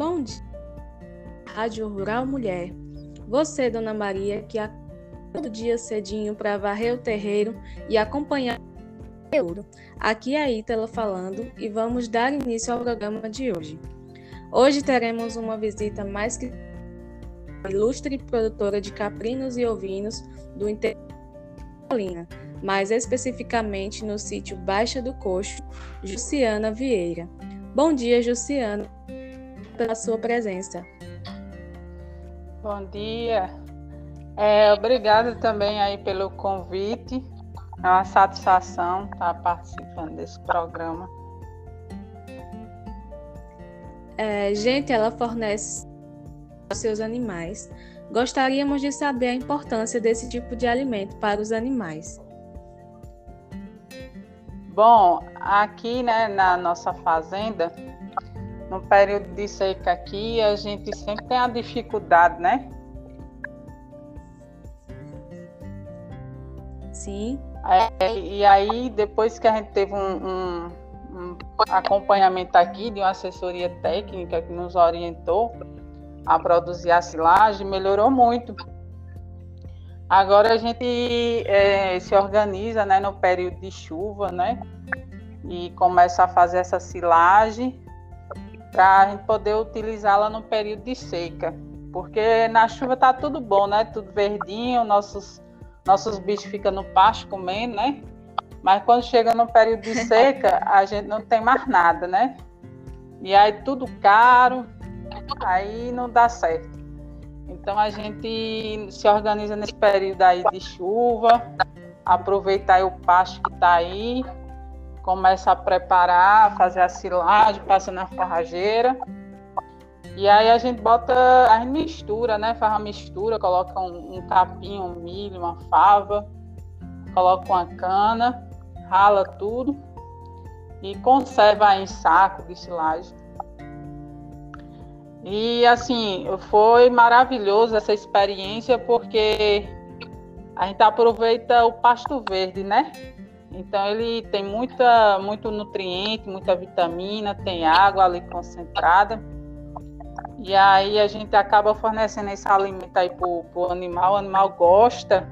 Bom dia, Rádio Rural Mulher. Você, Dona Maria, que acorda todo dia cedinho para varrer o terreiro e acompanhar o conteúdo. Aqui é a Ítala falando e vamos dar início ao programa de hoje. Hoje teremos uma visita mais que ilustre produtora de caprinos e ovinos do interior de Carolina, mais especificamente no sítio Baixa do Coxo, Jussiana Vieira. Bom dia, Jussiana, pela sua presença. Bom dia. É, obrigada também aí pelo convite. É uma satisfação estar participando desse programa. É, gente, ela fornece seus animais. Gostaríamos de saber a importância desse tipo de alimento para os animais. Bom, aqui né, na nossa fazenda, no período de seca aqui, a gente sempre tem a dificuldade, né? Sim. É, e aí, depois que a gente teve um, um, um, acompanhamento aqui de uma assessoria técnica que nos orientou a produzir a silagem, melhorou muito. Agora a gente é, se organiza né, no período de chuva, né? E começa a fazer essa silagem para a gente poder utilizá-la no período de seca. Porque na chuva tá tudo bom, né? Tudo verdinho, nossos, nossos bichos ficam no pasto comendo, né? Mas quando chega no período de seca, a gente não tem mais nada, né? E aí tudo caro, aí não dá certo. Então a gente se organiza nesse período aí de chuva, aproveitar o pasto que está aí começa a preparar, fazer a silagem, passa na forrageira. E aí a gente bota, a gente mistura, né? Faz uma mistura, coloca um, um capim, um milho, uma fava, coloca uma cana, rala tudo e conserva em saco de silagem. E assim, foi maravilhoso essa experiência porque a gente aproveita o pasto verde, né? Então ele tem muita, muito nutriente, muita vitamina, tem água ali concentrada. E aí a gente acaba fornecendo esse alimento aí para o animal, o animal gosta,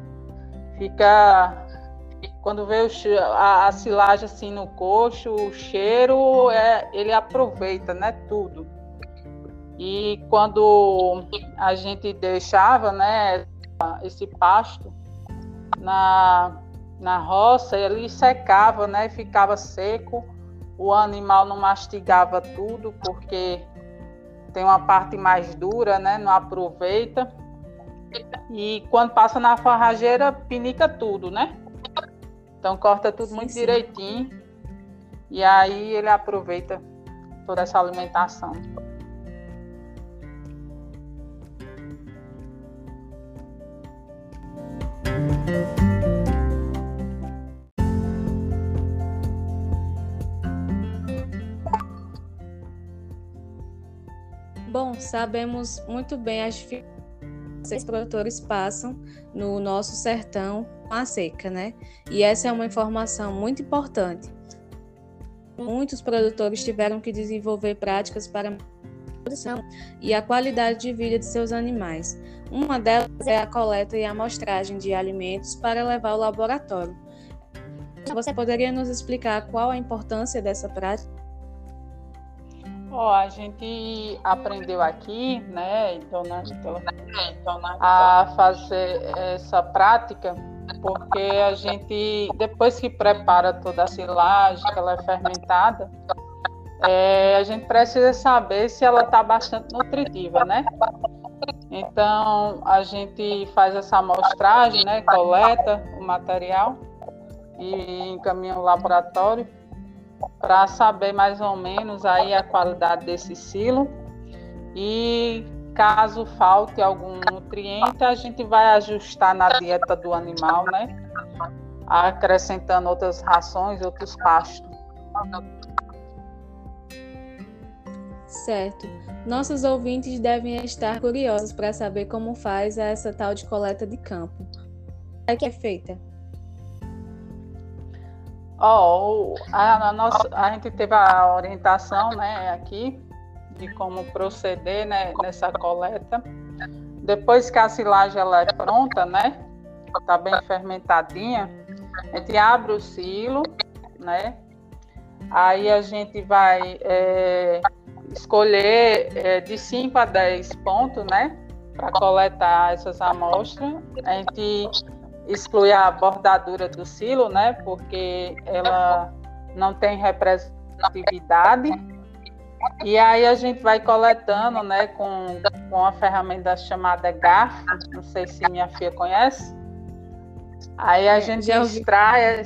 fica. Quando vê o, a, a silagem assim no coxo, o cheiro, é, ele aproveita, né? Tudo. E quando a gente deixava, né, esse pasto na, na roça, ele secava, né? Ficava seco. O animal não mastigava tudo porque tem uma parte mais dura, né? Não aproveita. E quando passa na farrageira, pinica tudo, né? Então corta tudo sim, muito sim. direitinho. E aí ele aproveita toda essa alimentação. Bom, sabemos muito bem as dificuldades que os produtores passam no nosso sertão com a seca, né? E essa é uma informação muito importante. Muitos produtores tiveram que desenvolver práticas para produção e a qualidade de vida de seus animais. Uma delas é a coleta e amostragem de alimentos para levar ao laboratório. Você poderia nos explicar qual a importância dessa prática? Oh, a gente aprendeu aqui, né, então, né, então, a fazer essa prática, porque a gente, depois que prepara toda a silagem, que ela é fermentada, é, a gente precisa saber se ela está bastante nutritiva, né? Então, a gente faz essa amostragem, né, coleta o material e encaminha o laboratório para saber mais ou menos aí a qualidade desse silo e caso falte algum nutriente, a gente vai ajustar na dieta do animal, né? Acrescentando outras rações, outros pastos. Certo. Nossos ouvintes devem estar curiosos para saber como faz essa tal de coleta de campo. É que é feita? Oh, a, a, nossa, a gente teve a orientação né, aqui de como proceder né, nessa coleta. Depois que a silagem ela é pronta, né? Está bem fermentadinha, a gente abre o silo, né? Aí a gente vai é, escolher é, de 5 a 10 pontos, né? Para coletar essas amostras. A gente exclui a bordadura do silo, né? Porque ela não tem representatividade. E aí a gente vai coletando, né, com, com uma ferramenta chamada garfo, não sei se minha filha conhece. Aí a gente extrai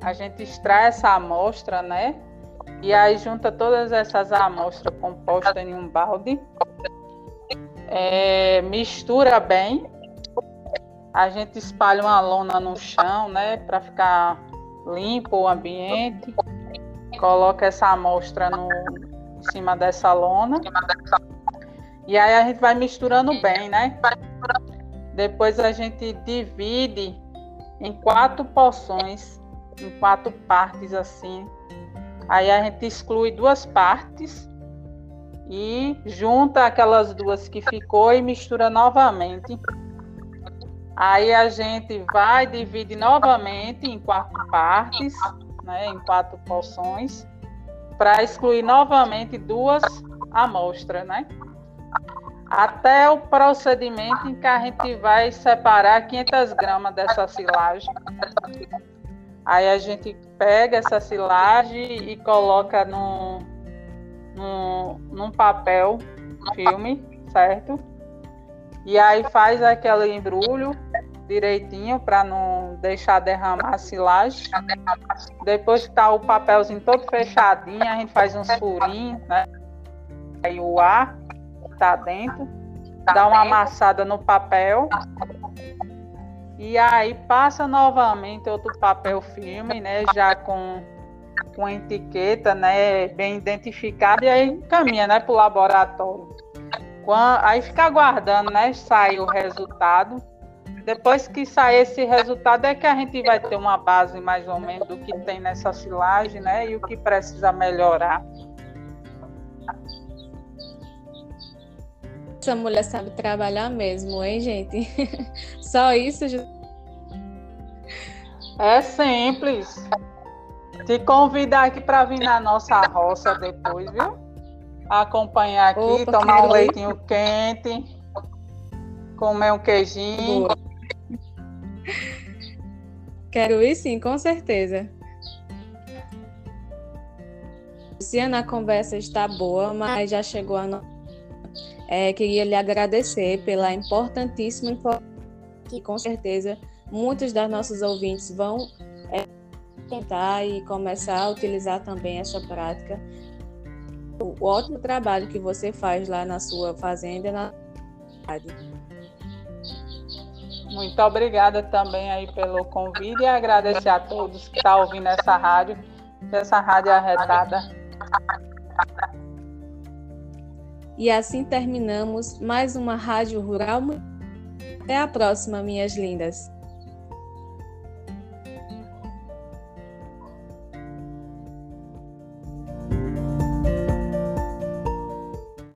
a gente extrai essa amostra, né? E aí junta todas essas amostras compostas em um balde, é, mistura bem, a gente espalha uma lona no chão, né, para ficar limpo o ambiente, coloca essa amostra no, em cima dessa lona, e aí a gente vai misturando bem, né? Depois a gente divide em quatro porções em quatro partes assim. Aí a gente exclui duas partes e junta aquelas duas que ficou e mistura novamente. Aí a gente vai dividir novamente em quatro partes, né, em quatro porções, para excluir novamente duas amostras, né? Até o procedimento em que a gente vai separar 500 gramas dessa silagem Aí a gente pega essa silagem e coloca num, num, num papel filme, certo? E aí faz aquele embrulho direitinho para não deixar derramar a silagem. Depois que tá o papelzinho todo fechadinho, a gente faz uns furinhos, né? Aí o ar tá dentro, dá uma amassada no papel e aí passa novamente outro papel filme, né, já com, com etiqueta, né, bem identificada, e aí caminha, né, para o laboratório. Quando, aí fica aguardando, né, sair o resultado. Depois que sair esse resultado é que a gente vai ter uma base mais ou menos do que tem nessa silagem, né, e o que precisa melhorar. Essa mulher sabe trabalhar mesmo, hein, gente? Só isso. É simples. Te convidar aqui para vir na nossa roça depois, viu? Acompanhar aqui, Opa, tomar um leitinho ir. quente, comer um queijinho. Boa. Quero ir sim, com certeza. Luciana, a conversa está boa, mas já chegou a no é, queria lhe agradecer pela importantíssima informação que com certeza muitos das nossos ouvintes vão tentar e começar a utilizar também essa prática. O ótimo trabalho que você faz lá na sua fazenda na muito obrigada também aí pelo convite e agradecer a todos que estão tá ouvindo essa rádio, essa rádio arretada. E assim terminamos mais uma Rádio Rural. Até a próxima, minhas lindas.